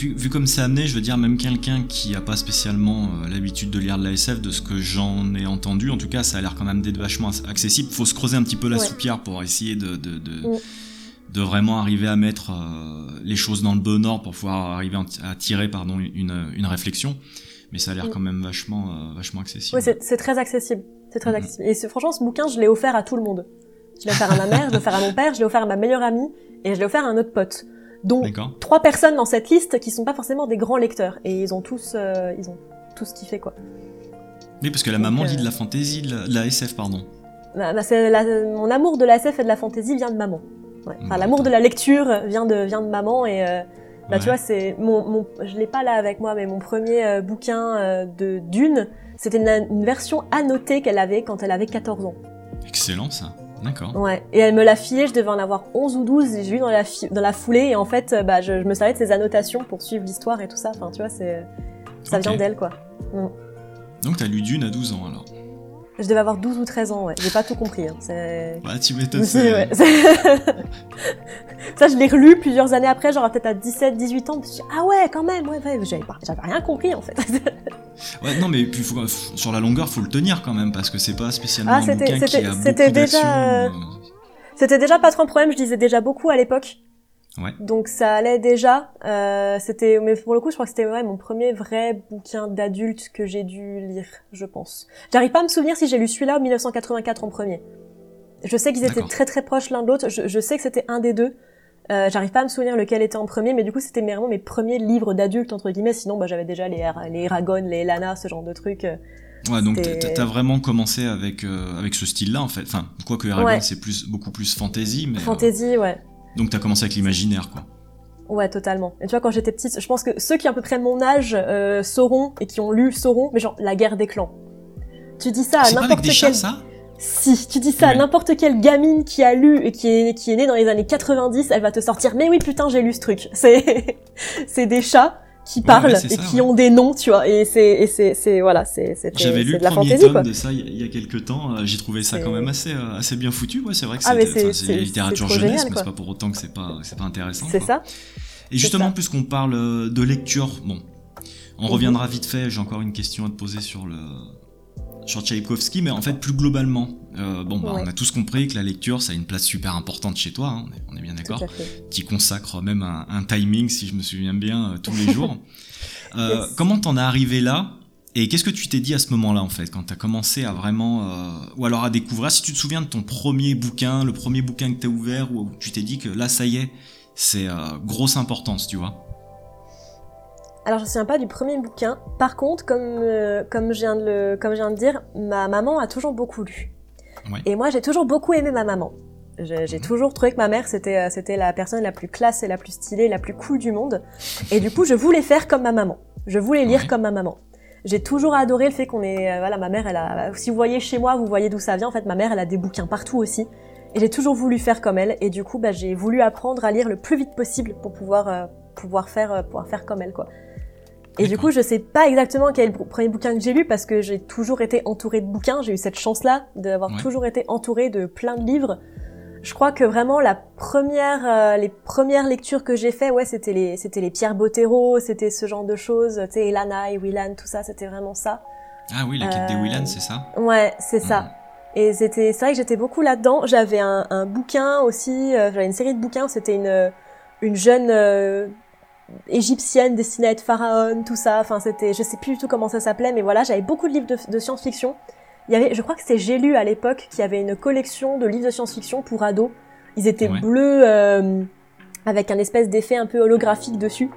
Vu, vu comme c'est amené, je veux dire, même quelqu'un qui a pas spécialement euh, l'habitude de lire de la SF, de ce que j'en ai entendu, en tout cas, ça a l'air quand même d'être vachement ac- accessible. Faut se creuser un petit peu la Ouais. soupière pour essayer de, de, de, Mm. de vraiment arriver à mettre euh, les choses dans le bon ordre pour pouvoir arriver à tirer pardon, une, une réflexion. Mais ça a l'air Mm. quand même vachement, euh, vachement accessible. Ouais, c'est très accessible. C'est très Mhm. accessible. Et franchement, ce bouquin, je l'ai offert à tout le monde. Je l'ai offert à ma mère, je l'ai offert à mon père, je l'ai offert à ma meilleure amie, et je l'ai offert à un autre pote. D'accord. trois personnes dans cette liste qui sont pas forcément des grands lecteurs. Et ils ont tous, euh, ils ont tous kiffé, quoi. Oui, parce que la Donc, maman euh, lit de la fantaisie, de la, de la SF, pardon. Bah, bah, la- mon amour de la SF et de la fantasy vient de maman. Ouais. Enfin, l'amour de la lecture vient de, vient de maman, et euh, bah, tu vois, c'est mon, mon, je l'ai pas là avec moi, mais mon premier euh, bouquin euh, de Dune, c'était une, une version annotée qu'elle avait quand elle avait 14 ans. Excellent, ça. D'accord. Ouais, et elle me l'a filé, je devais en avoir 11 ou 12, et j'ai lu dans la, dans la foulée, et en fait, euh, bah, je, je me servais de ses annotations pour suivre l'histoire et tout ça, enfin, tu vois, c'est, ça Ok. vient d'elle, quoi. Donc t'as lu Dune à 12 ans, alors. Je devais avoir 12 ou 13 ans, ouais, j'ai pas tout compris, hein, c'est... Ouais, tu m'étonnes. Ouais, ça, je l'ai relu plusieurs années après, genre peut-être à 17, 18 ans, je me suis dit, ah ouais, quand même, ouais, ouais, j'avais rien compris, en fait. Ouais, non, mais puis faut- sur la longueur, faut le tenir quand même, parce que c'est pas spécialement Ah, un c'était- bouquin qui a beaucoup déjà, euh, C'était déjà pas trop un problème, je lisais déjà beaucoup à l'époque. Ouais. Donc ça allait déjà. Euh, c'était, mais pour le coup, je crois que c'était ouais, mon premier vrai bouquin d'adulte que j'ai dû lire, je pense. J'arrive pas à me souvenir si j'ai lu celui-là ou 1984 en premier. Je sais qu'ils étaient très très proches l'un de l'autre. Je, je sais que c'était un des deux. Euh, J'arrive pas à me souvenir lequel était en premier, mais du coup c'était vraiment mes premiers livres d'adulte entre guillemets. Sinon, bah, j'avais déjà les les Eragon, les Lana, ce genre de trucs. euh. Ouais, donc t'as vraiment commencé avec euh, avec ce style-là en fait. Enfin, quoique Eragon Ouais. c'est plus beaucoup plus fantasy, mais euh, Fantasy, ouais. donc t'as commencé avec l'imaginaire quoi. Ouais, totalement. Et tu vois, quand j'étais petite, je pense que ceux qui ont à peu près mon âge euh, sauront et qui ont lu sauront, mais genre la guerre des clans. Tu dis ça à C'est pas avec n'importe des chats quel. ça? Si, tu dis ça à n'importe quelle gamine qui a lu et qui est qui est née dans les années 90, elle va te sortir. Mais oui, putain, j'ai lu ce truc. C'est c'est des chats qui parlent ouais, et qui ouais. ont des noms, tu vois. Et c'est et c'est c'est voilà, c'est J'avais lu de la premier fantaisie tome quoi. de ça il y, a- quelques temps. euh, J'ai trouvé ça quand même assez euh, assez bien foutu. Ouais, c'est vrai que Ah, c'est- la littérature jeunesse, génial, mais c'est pas pour autant que c'est pas c'est pas intéressant. C'est ça. Et justement, puisqu'on parle euh, de lecture, bon, on Mhm. reviendra vite fait. J'ai encore une question à te poser sur le sur Tchaïkovski, mais en fait plus globalement, euh, bon, bah, Ouais. on a tous compris que la lecture, ça a une place super importante chez toi. hein, on, est, on est bien d'accord. Tu consacres même un, un timing, si je me souviens bien, euh, tous les jours. Euh, Yes. Comment t'en es arrivé là Et qu'est-ce que tu t'es dit à ce moment-là, en fait, quand t'as commencé à vraiment, ou alors à découvrir, si tu te souviens de ton premier bouquin, le premier bouquin que t'as ouvert, où tu t'es dit que là, ça y est, c'est grosse importance, tu vois? Alors je ne me souviens pas du premier bouquin. Par contre, comme, comme, je viens de le, comme je viens de dire, ma maman a toujours beaucoup lu. Et moi, j'ai toujours beaucoup aimé ma maman. J'ai mhm. toujours trouvé que ma mère, c'était c'était la personne la plus classe et la plus stylée, la plus cool du monde. Et du coup, je voulais faire comme ma maman. Je voulais lire comme ma maman. J'ai toujours adoré le fait qu'on ait, voilà, ma mère, elle a, si vous voyez chez moi, vous voyez d'où ça vient. En fait, ma mère, elle a des bouquins partout aussi. Et j'ai toujours voulu faire comme elle. Et du coup, bah, j'ai voulu apprendre à lire le plus vite possible pour pouvoir, euh, pouvoir faire, euh, pouvoir faire comme elle, quoi. Et du coup, je sais pas exactement quel est le premier bouquin que j'ai lu parce que j'ai toujours été entourée de bouquins. J'ai eu cette chance-là d'avoir toujours été entourée de plein de livres. Je crois que vraiment la première, euh, les premières lectures que j'ai fait, ouais, c'était les, c'était les Pierre Bottero, c'était ce genre de choses, tu sais, Elana et Willan, tout ça, c'était vraiment ça. Ah oui, l'équipe des Willan, c'est ça? Ouais, c'est ça. Mhm. Et c'était, c'est vrai que j'étais beaucoup là-dedans. J'avais un, un, bouquin aussi, euh, j'avais une série de bouquins. C'était une, une jeune euh, égyptienne destinée à être pharaon, tout ça. Enfin, c'était, je sais plus du tout comment ça s'appelait, mais voilà, j'avais beaucoup de livres de, de science-fiction. Il y avait, je crois que c'était J'ai lu à l'époque qui avait une collection de livres de science-fiction pour ados. Ils étaient bleus euh, avec un espèce d'effet un peu holographique dessus.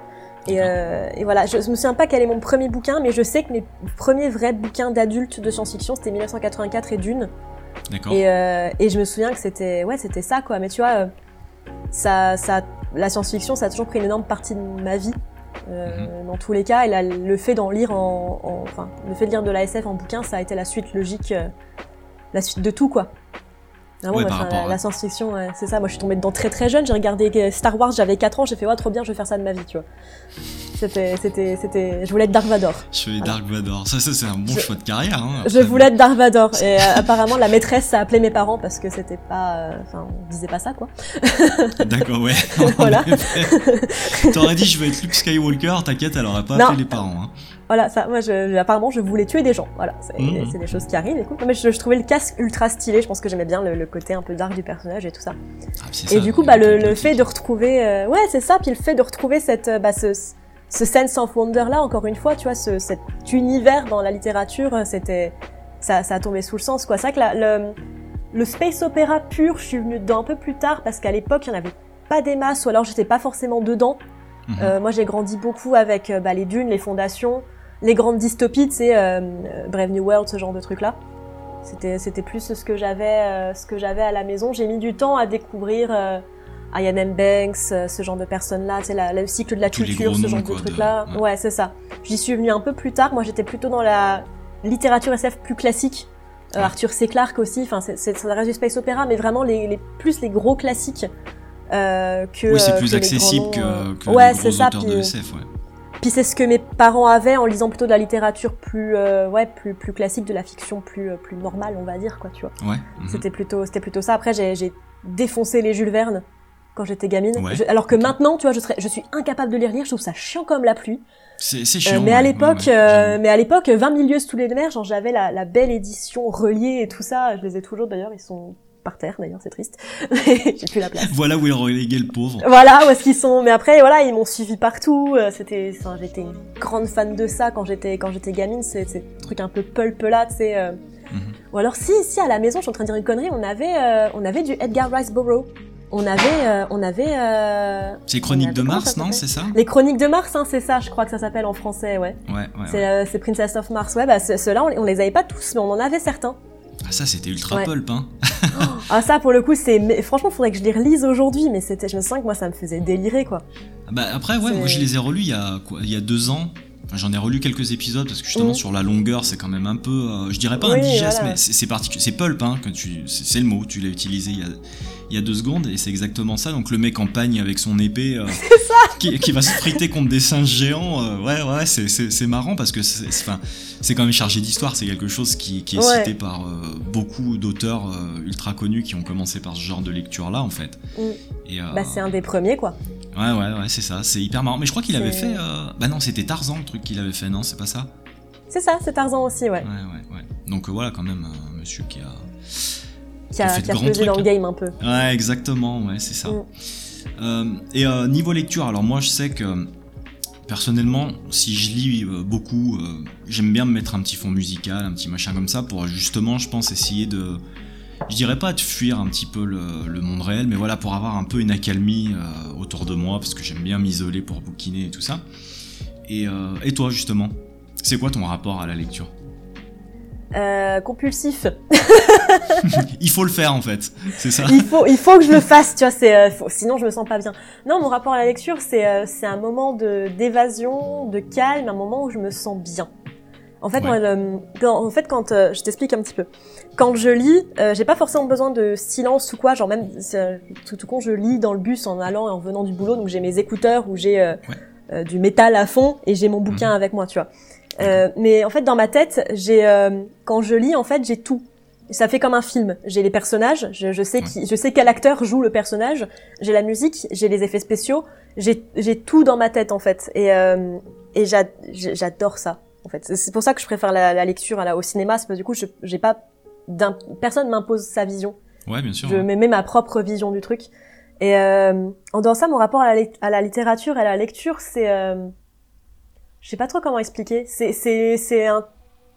Et, euh, et, voilà, je, je me souviens pas quel est mon premier bouquin, mais je sais que mes premiers vrais bouquins d'adultes de science-fiction, c'était 1984 et Dune. D'accord. Et, euh, et, je me souviens que c'était, ouais, c'était ça, quoi. Mais tu vois, ça, ça, la science-fiction, ça a toujours pris une énorme partie de ma vie. Euh, mhm. Dans tous les cas, et le fait d'en lire en, en, enfin, le fait de lire de la SF en bouquin, ça a été la suite logique, euh, la suite de tout, quoi. Ah la, science-fiction, c'est ça. Moi, je suis tombée dedans très très jeune. J'ai regardé euh, Star Wars, j'avais 4 ans. J'ai fait, ouais, trop bien, je vais faire ça de ma vie, tu vois. C'était, c'était, c'était. Je voulais être Dark Vador. Je voulais Dark Vador. Ça, ça c'est un bon choix de carrière. Hein, je voulais être Dark Vador. Et euh, apparemment, la maîtresse a appelé mes parents parce que c'était pas. Euh, enfin, on disait pas ça, quoi. D'accord, ouais. voilà. T'aurais dit, je veux être Luke Skywalker. T'inquiète, elle aurait pas appelé les parents. Hein. Voilà, ça, moi, je, apparemment, je voulais tuer des gens. Voilà, c'est mmh. des choses qui arrivent. Écoute, mais je, trouvais le casque ultra stylé. Je pense que j'aimais bien le, côté un peu dark du personnage et tout ça. Ah, et du coup, bah, le, fait de retrouver, euh, ouais, c'est ça. Puis le fait de retrouver cette, euh, bah, ce, ce sense of wonder là, encore une fois, tu vois, ce, cet univers dans la littérature, euh, c'était, ça, ça a tombé sous le sens, quoi. C'est vrai que le, le space opéra pur, je suis venue dedans un peu plus tard parce qu'à l'époque, il n'y en avait pas des masses, ou alors j'étais pas forcément dedans. Mmh. moi, j'ai grandi beaucoup avec bah, les dunes, les fondations les grandes dystopies, tu sais, euh, Brave New World, ce genre de trucs-là. C'était, c'était plus ce que j'avais, euh, ce que j'avais à la maison. J'ai mis du temps à découvrir euh, Ian M. Banks, ce genre de personnes-là, tu sais, le cycle de la culture, ce genre de trucs-là. Ouais, c'est ça. J'y suis venue un peu plus tard. Moi, j'étais plutôt dans la littérature SF plus classique. Arthur C. Clarke aussi. Enfin, c'est, c'est, ça reste du space opéra, mais vraiment les, les plus les gros classiques. Euh, que, oui, c'est plus accessible que, que, ouais, les gros ça, de SF, ouais. Puis c'est ce que mes parents avaient en lisant plutôt de la littérature plus, euh, ouais, plus, plus classique, de la fiction plus, euh, plus normale, on va dire, quoi, tu vois. Ouais. Mhm. C'était plutôt, c'était plutôt ça. Après, j'ai défoncé les Jules Verne quand j'étais gamine. alors que maintenant, tu vois, je, serais, je suis incapable de les lire. Je trouve ça chiant comme la pluie. C'est euh, chiant. mais, à l'époque, mais à l'époque, 20 milieux sous les mers, genre j'avais la, la belle édition reliée et tout ça. Je les ai toujours d'ailleurs. Ils sont par terre d'ailleurs, c'est triste. J'ai plus la place. Voilà où est relégué le pauvre. Voilà où est-ce qu'ils sont. Mais après, voilà, ils m'ont suivi partout. Euh, c'était, enfin, j'étais une grande fan de ça quand j'étais quand j'étais gamine. C'est ces trucs un peu pulp là, tu sais. Euh. Ou alors si, si à la maison, je suis en train de dire une connerie, on avait, euh, on avait du Edgar Rice Burroughs. On avait, on avait. c'est Chroniques de Mars, non C'est ça? Les Chroniques de Mars, hein, c'est ça. Je crois que ça s'appelle en français, ouais. Ouais, ouais. C'est Princess of Mars, ouais. Bah ceux-là, on, on les avait pas tous, mais on en avait certains. Ah ça c'était ultra pulp hein. ah ça pour le coup c'est franchement faudrait que je les relise aujourd'hui mais c'était je me sens que moi ça me faisait délirer quoi. Ah bah après ouais moi je les ai relus il y a quoi il y a deux ans. J'en ai relu quelques épisodes parce que justement mm. sur la longueur c'est quand même un peu euh, je dirais pas indigeste mais c'est particulier c'est pulp hein que tu c'est le mot tu l'as utilisé il y a il y a deux secondes et c'est exactement ça. Donc le mec en pagne avec son épée euh, qui, qui, va se friter contre des singes géants. Euh, ouais, ouais, c'est marrant parce que c'est quand même chargé d'histoire. C'est quelque chose qui, qui est cité par euh, beaucoup d'auteurs ultra connus qui ont commencé par ce genre de lecture là en fait. Mm. Bah c'est un des premiers quoi. Ouais, ouais, ouais, c'est ça. C'est hyper marrant. Mais je crois qu'il avait fait. Bah non, c'était Tarzan le truc qu'il avait fait, non C'est pas ça? C'est ça, c'est Tarzan aussi, ouais. Ouais, ouais, ouais. Donc voilà, quand même, un monsieur qui a qui a, qui a pesé dans le game un peu. Ouais, exactement, ouais, c'est ça. Mm. Euh, et euh, niveau lecture, alors moi je sais que personnellement, si je lis euh, beaucoup, j'aime bien me mettre un petit fond musical, un petit machin comme ça, pour justement, je pense, essayer de je dirais pas de fuir un petit peu le, monde réel, mais voilà, pour avoir un peu une accalmie autour de moi, parce que j'aime bien m'isoler pour bouquiner et tout ça. Et toi, justement, c'est quoi ton rapport à la lecture? Euh, compulsif. il faut le faire en fait, c'est ça. Il faut, il faut que je le fasse, tu vois. C'est, euh, sinon je me sens pas bien. Non, mon rapport à la lecture, c'est, euh, c'est un moment de d'évasion, de calme, un moment où je me sens bien. En fait, moi, en fait, quand je t'explique un petit peu, quand je lis, j'ai pas forcément besoin de silence ou quoi. Genre même tout, tout con, je lis dans le bus en allant et en venant du boulot, donc j'ai mes écouteurs ou j'ai du métal à fond et j'ai mon bouquin mhm. avec moi, tu vois. Euh, mais en fait, dans ma tête, j'ai euh, quand je lis, en fait, j'ai tout. Ça fait comme un film. J'ai les personnages, je, je sais qui, je sais quel acteur joue le personnage. J'ai la musique, j'ai les effets spéciaux, j'ai j'ai tout dans ma tête en fait. Et euh, et j'adore ça en fait. C'est pour ça que je préfère la, la lecture à la, au cinéma, parce que du coup, j'ai pas personne m'impose sa vision. Ouais, bien sûr. Je mets ma propre vision du truc. Et euh, en dehors ça, mon rapport à la, à la littérature et à la lecture, c'est euh, je sais pas trop comment expliquer. C'est c'est c'est un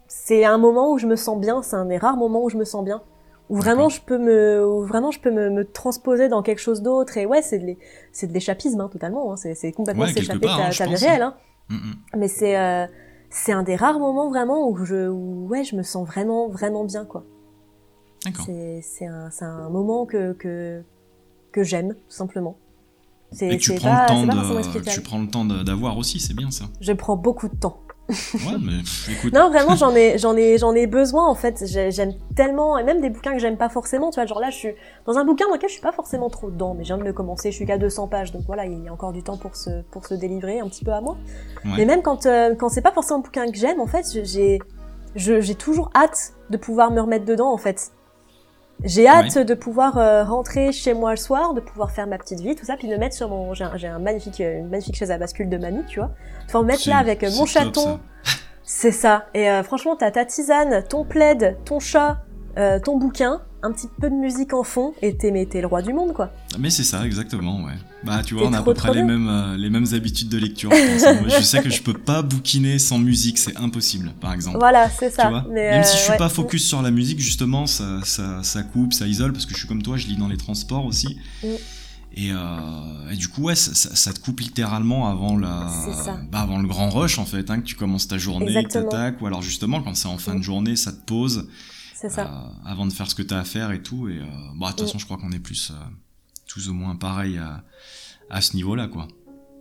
c'est un moment où je me sens bien. C'est un des rares moments où je me sens bien. Où vraiment je peux me où vraiment je peux me, me transposer dans quelque chose d'autre. Et ouais, c'est de c'est de l'échappisme hein, totalement. Hein. C'est c'est complètement s'échapper de ta, vie réelle. Hein. Mm, mm. Mais c'est euh, c'est un des rares moments vraiment où je où, ouais je me sens vraiment vraiment bien quoi. C'est c'est un c'est un moment que que que j'aime tout simplement. Et tu prends, le temps de, tu prends le temps d'avoir aussi, c'est bien ça. Je prends beaucoup de temps. ouais, mais écoute. Non, vraiment, j'en ai, j'en ai, j'en ai besoin en fait. J'aime tellement, et même des bouquins que j'aime pas forcément. Tu vois, genre là, je suis dans un bouquin dans lequel je suis pas forcément trop dedans, mais je viens de le commencer. Je suis qu'à 200 pages, donc voilà, il y a encore du temps pour se, pour se délivrer un petit peu à moi. Mais même quand, euh, quand c'est pas forcément un bouquin que j'aime, en fait, j'ai, j'ai toujours hâte de pouvoir me remettre dedans en fait. J'ai hâte de pouvoir euh, rentrer chez moi le soir, de pouvoir faire ma petite vie, tout ça, puis de mettre sur mon, j'ai un, magnifique, euh, une magnifique chaise à bascule de mamie, tu vois, enfin me mettre là avec euh, mon chaton. C'est ça. Et franchement, t'as ta tisane, ton plaid, ton chat, ton bouquin, un petit peu de musique en fond et t'es le roi du monde quoi. Mais c'est ça exactement ouais. Bah tu vois on a à peu près les mêmes euh, les mêmes habitudes de lecture. Je, je, sais que je peux pas bouquiner sans musique c'est impossible par exemple. Voilà c'est ça. Tu vois Même si je suis euh, pas focus sur la musique justement ça, ça, ça coupe ça isole parce que je suis comme toi je lis dans les transports aussi. Mm. Et, euh, et, du coup, ouais, ça, ça, te coupe littéralement avant, la, bah, avant le grand rush, en fait, hein, que tu commences ta journée, que t'attaques, ou alors justement, quand c'est en fin de journée, ça te pose, ça. Euh, avant de faire ce que tu as à faire et tout. Et euh, bon, de toute façon, je crois qu'on est plus, euh, tous au moins pareil à, à ce niveau-là, quoi.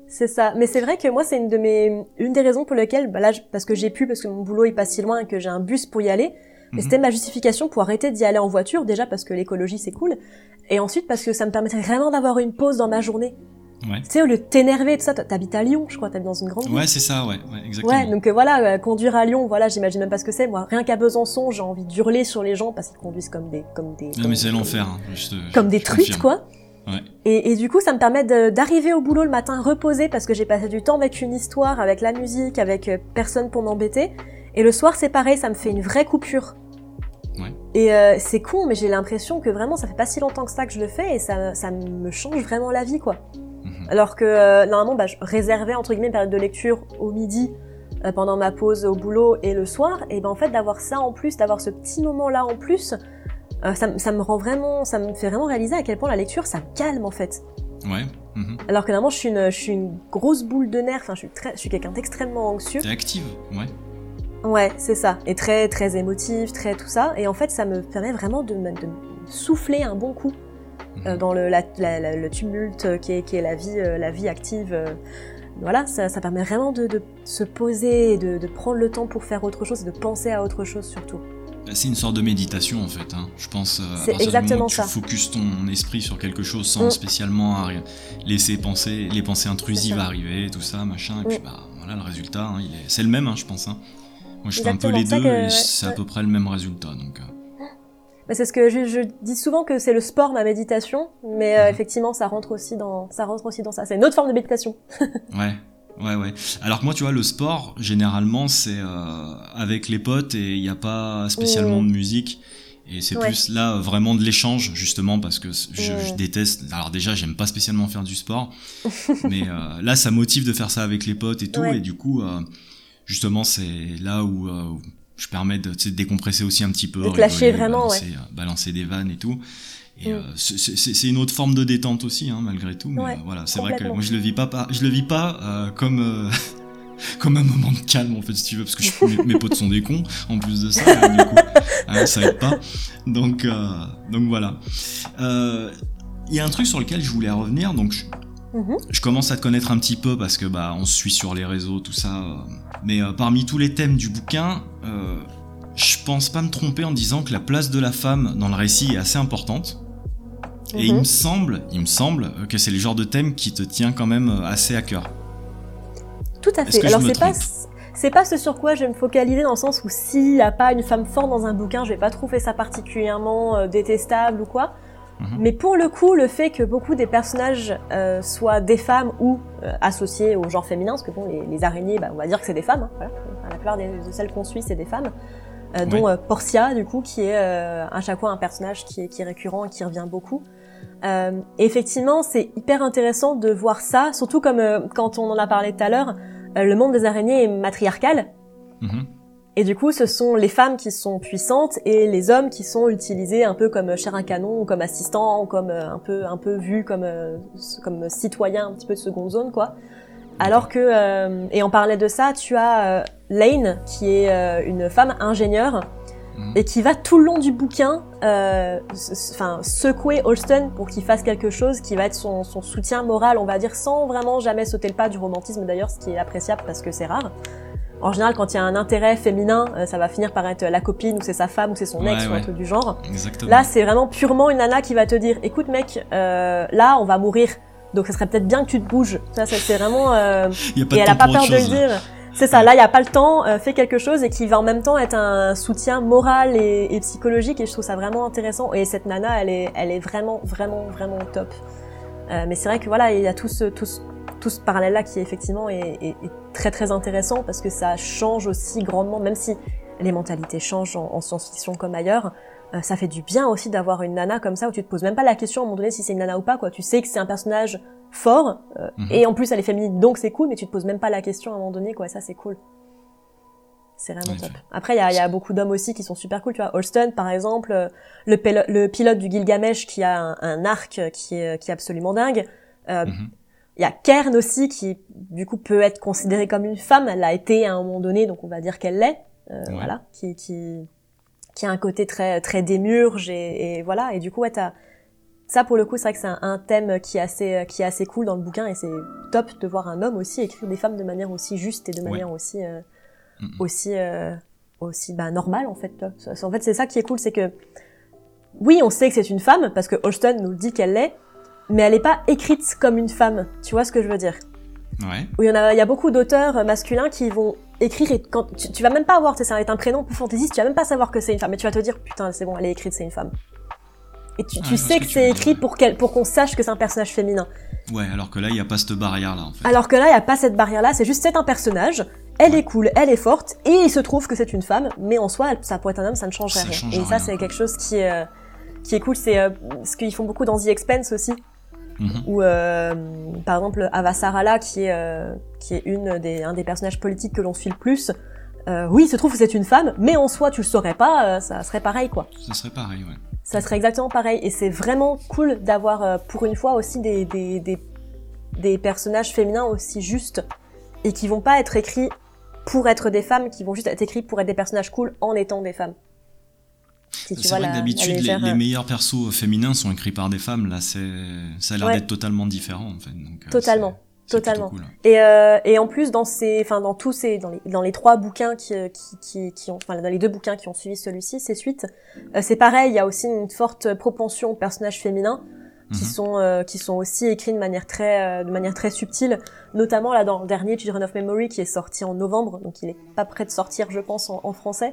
C'est ça. Mais c'est vrai que moi, c'est une de mes, une des raisons pour lesquelles, bah là, parce que j'ai pu, parce que mon boulot est pas si loin et que j'ai un bus pour y aller. Mais mhm. c'était ma justification pour arrêter d'y aller en voiture, déjà parce que l'écologie c'est cool, et ensuite parce que ça me permettrait vraiment d'avoir une pause dans ma journée. Ouais. Tu sais, au lieu de t'énerver, tout ça, t'habites à Lyon, je crois, t'habites dans une grande ville. Ouais, c'est ça, ouais, ouais, exactement. Ouais, donc euh, voilà, euh, conduire à Lyon, voilà, j'imagine même pas ce que c'est. Moi, rien qu'à Besançon, j'ai envie d'hurler sur les gens parce qu'ils conduisent comme des, comme des. Non, mais c'est l'enfer. Hein, comme des truites, quoi. Ouais. Et, et, du coup, ça me permet d'arriver au boulot le matin reposé parce que j'ai passé du temps avec une histoire, avec la musique, avec euh, personne pour m'embêter. Et le soir, c'est pareil, ça me fait une vraie coupure. Ouais. Et euh, c'est con, mais j'ai l'impression que vraiment, ça fait pas si longtemps que ça que je le fais et ça, ça me change vraiment la vie, quoi. Mhm. Alors que euh, normalement, bah, je réservais entre guillemets une période de lecture au midi euh, pendant ma pause au boulot et le soir. Et ben en fait, d'avoir ça en plus, d'avoir ce petit moment-là en plus, euh, ça, ça, me rend vraiment, ça me fait vraiment réaliser à quel point la lecture, ça me calme en fait. Ouais. Mhm. Alors que normalement, je suis une, je suis une grosse boule de nerfs. Enfin, je suis très, je suis quelqu'un d'extrêmement anxieux. T'es active, ouais. Ouais, c'est ça. Et très, très émotive, très tout ça. Et en fait, ça me permet vraiment de, de souffler un bon coup euh, dans le, la, le, tumulte qui est, qui est la vie, euh, la vie active. Euh, voilà, ça, ça, permet vraiment de, de se poser, de, de, prendre le temps pour faire autre chose et de penser à autre chose surtout. Bah, c'est une sorte de méditation en fait, hein. je pense. C'est exactement ça. Tu focuses ton esprit sur quelque chose sans mm. spécialement laisser penser, les pensées intrusives arriver, tout ça, machin. Et puis mm. bah voilà, le résultat, hein, c'est le même, hein, je pense. Moi, je fais un peu les deux et c'est à peu près le même résultat. Donc. C'est ce que je, je, dis souvent que c'est le sport ma méditation, mais euh, mhm. effectivement ça rentre aussi dans ça rentre aussi dans ça. C'est une autre forme de méditation. ouais. Ouais, ouais. Alors que moi, tu vois, le sport, généralement, c'est euh, avec les potes et il n'y a pas spécialement de musique. Et c'est plus là vraiment de l'échange, justement, parce que je, déteste. Alors, déjà, j'aime pas spécialement faire du sport, mais euh, là, ça motive de faire ça avec les potes et tout. Et du coup, justement, c'est là où, je permets de, décompresser aussi un petit peu, de lâcher vraiment, balancer, balancer, des vannes et tout. Et mm. c'est une autre forme de détente aussi, hein, malgré tout. Mais voilà, c'est vrai que moi je le vis pas, je le vis pas comme comme un moment de calme en fait si tu veux parce que je, mes, potes sont des cons en plus de ça du coup hein, ça aide pas donc euh, donc voilà il euh, y a un truc sur lequel je voulais revenir donc je, mhm. je, commence à te connaître un petit peu parce que bah on se suit sur les réseaux tout ça euh, mais parmi tous les thèmes du bouquin je pense pas me tromper en disant que la place de la femme dans le récit est assez importante et il mhm. me semble, il me semble que c'est le genre de thème qui te tient quand même assez à cœur. Tout à fait. Alors c'est pas c'est pas ce sur quoi je vais me focaliser dans le sens où s'il n'y a pas une femme forte dans un bouquin, je vais pas trouver ça particulièrement euh, détestable ou quoi. Mhm. Mais pour le coup, le fait que beaucoup des personnages euh, soient des femmes ou euh, associés au genre féminin, parce que bon, les, araignées, bah, on va dire que c'est des femmes. Hein, voilà. la plupart des, de celles qu'on suit, c'est des femmes. dont Portia, du coup, qui est à chaque fois un personnage qui est, qui est récurrent et qui revient beaucoup. et effectivement, c'est hyper intéressant de voir ça, surtout comme quand on en a parlé tout à l'heure, euh, le monde des araignées est matriarcal. Mhm. Et du coup, ce sont les femmes qui sont puissantes et les hommes qui sont utilisés un peu comme chair à canon, ou comme assistants, ou comme euh, un peu un peu vus comme euh, comme citoyens un petit peu de seconde zone, quoi. Alors que et on parlait de ça, tu as Lane qui est une femme ingénieure Mhm. et qui va tout le long du bouquin euh, enfin secouer Holston pour qu'il fasse quelque chose qui va être son, son, soutien moral on va dire sans vraiment jamais sauter le pas du romantisme d'ailleurs ce qui est appréciable parce que c'est rare en général quand il y a un intérêt féminin euh, ça va finir par être la copine ou c'est sa femme ou c'est son ex ou un truc du genre. Exactement. là c'est vraiment purement une nana qui va te dire écoute mec euh, là on va mourir. Donc ça serait peut-être bien que tu te bouges. Ça c'est vraiment euh, et elle a pas peur de le dire. C'est ça, là il n'y a pas le temps, euh, fait quelque chose et qui va en même temps être un soutien moral et, psychologique et je trouve ça vraiment intéressant. Et cette nana, elle est, elle est vraiment, vraiment, vraiment top. Euh, mais c'est vrai que voilà, il y a tout ce, tout tout ce parallèle-là qui effectivement est, est, très très intéressant parce que ça change aussi grandement, même si les mentalités changent en, science-fiction comme ailleurs, euh, ça fait du bien aussi d'avoir une nana comme ça où tu te poses même pas la question à un moment donné si c'est une nana ou pas quoi. Tu sais que c'est un personnage fort, euh, mhm. et en plus elle est féminine, donc c'est cool, mais tu te poses même pas la question à un moment donné, quoi, ça c'est cool. C'est vraiment top. Après, il y a, y a, beaucoup d'hommes aussi qui sont super cool, tu vois. Holston, par exemple, euh, le, le pilote du Gilgamesh qui a un, arc qui est, qui est absolument dingue. Euh, mhm. Il y a Kern aussi qui, du coup, peut être considérée comme une femme. Elle l'a été à un moment donné, donc on va dire qu'elle l'est. Voilà, qui, qui, qui a un côté très très démurge et, et voilà. Et du coup, ouais, t'as ça pour le coup c'est vrai que c'est un, thème qui est assez qui est assez cool dans le bouquin et c'est top de voir un homme aussi écrire des femmes de manière aussi juste et de manière aussi euh, aussi euh, aussi bah, normale en fait en fait c'est ça qui est cool c'est que oui on sait que c'est une femme parce que Holston nous dit qu'elle l'est mais elle n'est pas écrite comme une femme tu vois ce que je veux dire? Ouais. oui il y en a il y a beaucoup d'auteurs masculins qui vont écrire et quand tu, vas même pas voir ça va être un prénom plus fantaisiste tu vas même pas savoir que c'est une femme mais tu vas te dire putain c'est bon elle est écrite c'est une femme et tu, tu sais que, c'est écrit pour qu'elle, pour qu'on sache que c'est un personnage féminin. Ouais, alors que là, il n'y a pas cette barrière-là, en fait. Alors que là, il n'y a pas cette barrière-là, c'est juste c'est un personnage, elle est cool, elle est forte, et il se trouve que c'est une femme, mais en soi, ça pourrait être un homme, ça ne change rien. et ça, c'est quelque chose qui est, euh, qui est cool, c'est euh, ce qu'ils font beaucoup dans The Expense aussi. Mm Où, euh, par exemple, Avasarala, qui est, euh, qui est une des, un des personnages politiques que l'on suit le plus, euh, oui, il se trouve que c'est une femme, mais en soi, tu le saurais pas, ça serait pareil, quoi. Ça serait pareil, ouais ça serait exactement pareil. Et c'est vraiment cool d'avoir, euh, pour une fois, aussi des, des, des, des, personnages féminins aussi justes et qui vont pas être écrits pour être des femmes, qui vont juste être écrits pour être des personnages cool en étant des femmes. C'est vrai que d'habitude, les, les, meilleurs persos féminins sont écrits par des femmes. Là, c'est, ça a l'air d'être totalement différent, en fait. Donc, euh, totalement. Totalement. Et, euh, et en plus dans ces, enfin dans tous ces, dans les, dans les trois bouquins qui, euh, qui, qui, qui ont, enfin dans les deux bouquins qui ont suivi celui-ci, ces suites, euh, c'est pareil. Il y a aussi une forte propension aux personnages féminins qui mhm. sont euh, qui sont aussi écrits de manière très de manière très subtile. Notamment là dans le dernier Children of Memory qui est sorti en novembre, donc il est pas prêt de sortir, je pense, en, en français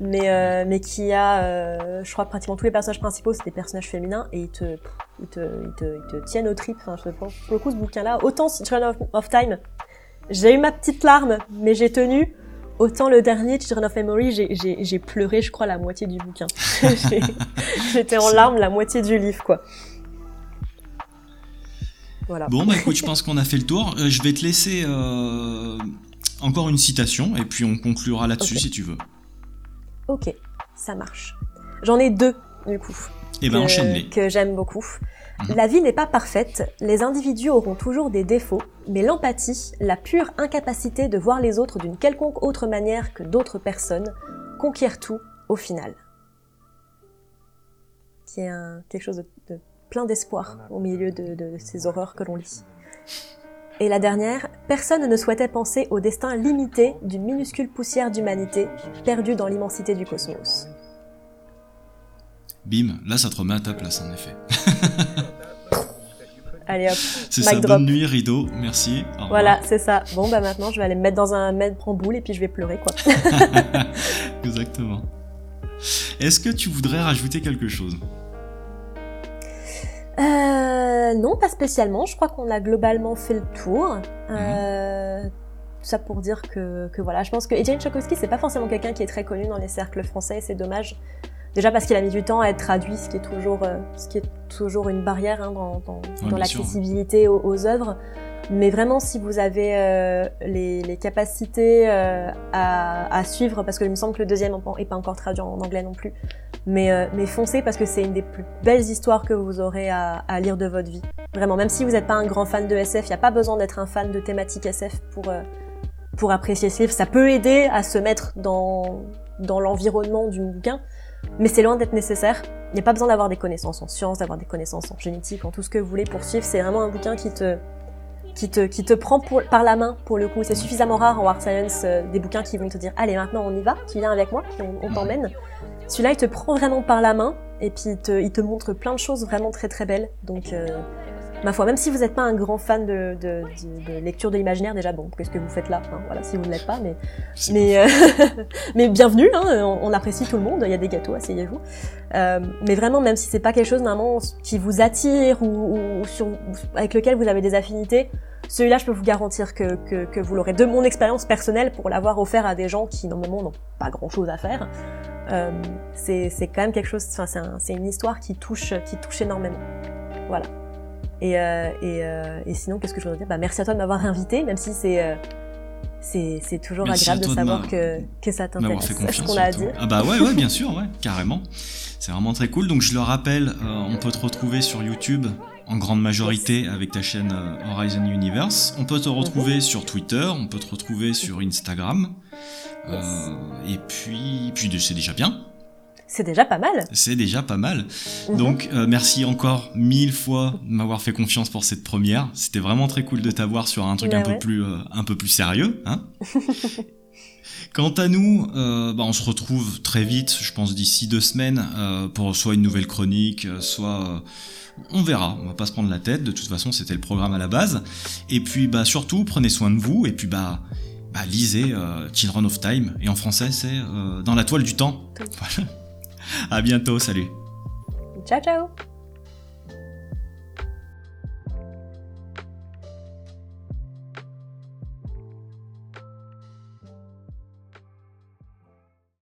mais euh, mais qui a, euh, je crois que pratiquement tous les personnages principaux c'est des personnages féminins et ils te ils te, ils te, ils te tiennent au trip. Enfin, je pour, pour le coup ce bouquin-là, autant Children of, of Time, j'ai eu ma petite larme, mais j'ai tenu. Autant le dernier Children of Memory, j'ai pleuré, je crois, la moitié du bouquin. J'étais en larmes la moitié du livre, quoi. Voilà. Bon, bah écoute, je pense qu'on a fait le tour. Euh, je vais te laisser euh, encore une citation et puis on conclura là-dessus si tu veux. Ok, ça marche. J'en ai deux, du coup. Et eh ben enchaîne-les. Que j'aime beaucoup. Mhm. La vie n'est pas parfaite, les individus auront toujours des défauts, mais l'empathie, la pure incapacité de voir les autres d'une quelconque autre manière que d'autres personnes, conquiert tout au final. Qui est un, quelque chose de, plein d'espoir au milieu de ces horreurs que l'on lit. Et la dernière, personne ne souhaitait penser au destin limité d'une minuscule poussière d'humanité perdue dans l'immensité du cosmos. Bim, là ça te remet à ta place en effet. Allez hop. C'est ça, bonne nuit, rideau, merci. Voilà, c'est ça. Bon, bah maintenant je vais aller me mettre dans un mettre en boule et puis je vais pleurer quoi. Exactement. Est-ce que tu voudrais rajouter quelque chose? Euh, non, pas spécialement. Je crois qu'on a globalement fait le tour. Euh, mhm. ça pour dire que, que, voilà, je pense que Etienne Chokowski, c'est pas forcément quelqu'un qui est très connu dans les cercles français, c'est dommage. Déjà parce qu'il a mis du temps à être traduit, ce qui est toujours, euh, ce qui est toujours une barrière hein, dans, dans, dans l'accessibilité aux, aux, œuvres. Mais vraiment, si vous avez euh, les, les, capacités euh, à, à, suivre, parce que il me semble que le deuxième est pas encore traduit en anglais non plus, mais, euh, foncez parce que c'est une des plus belles histoires que vous aurez à, lire de votre vie. Vraiment, même si vous n'êtes pas un grand fan de SF, il n'y a pas besoin d'être un fan de thématique SF pour, euh, pour apprécier ce livre. Ça peut aider à se mettre dans, dans l'environnement du bouquin, mais c'est loin d'être nécessaire. Il n'y a pas besoin d'avoir des connaissances en sciences, d'avoir des connaissances en génétique, en tout ce que vous voulez pour suivre. C'est vraiment un bouquin qui te qui te, qui te prend par la main pour le coup. C'est suffisamment rare en art science euh, des bouquins qui vont te dire allez maintenant on y va, tu viens avec moi, on, t'emmène. Celui-là il te prend vraiment par la main et puis il te, il te montre plein de choses vraiment très très belles. Donc euh, ma foi, même si vous n'êtes pas un grand fan de, de, de, lecture de l'imaginaire, déjà, bon, qu'est-ce que vous faites là hein, Voilà, si vous ne l'êtes pas, mais mais, euh, mais bienvenue, hein, on, apprécie tout le monde. Il y a des gâteaux, asseyez-vous. Euh, mais vraiment, même si c'est pas quelque chose normalement qui vous attire ou, ou, sur, avec lequel vous avez des affinités, celui-là, je peux vous garantir que, que, que vous l'aurez de mon expérience personnelle pour l'avoir offert à des gens qui normalement n'ont pas grand-chose à faire. Euh, c'est quand même quelque chose, enfin c'est un, une histoire qui touche, qui touche énormément. Voilà. Et, euh, et, euh, et, sinon, qu'est-ce que je voudrais dire? Bah, Merci à toi de m'avoir invité, même si c'est euh, c'est toujours agréable de savoir que, que ça t'intéresse. ce qu'on a à dire. Ah bah ouais, ouais, bien sûr, ouais, carrément. C'est vraiment très cool. Donc je le rappelle, on peut te retrouver sur YouTube en grande majorité avec ta chaîne euh, Horizon Universe. On peut te retrouver mhm. sur Twitter, on peut te retrouver sur Instagram. et puis, puis c'est déjà bien. C'est déjà pas mal. C'est déjà pas mal. Mhm. Donc euh, merci encore mille fois de m'avoir fait confiance pour cette première. C'était vraiment très cool de t'avoir sur un truc un peu plus euh, un peu plus sérieux, hein. Quant à nous, euh, bah, on se retrouve très vite, je pense d'ici deux semaines, pour soit une nouvelle chronique, soit on verra. On va pas se prendre la tête. De toute façon, c'était le programme à la base. Et puis, bah surtout, prenez soin de vous. Et puis, bah, bah lisez Children of Time. Et en français, c'est dans la toile du temps. Voilà. À bientôt, salut. Ciao, ciao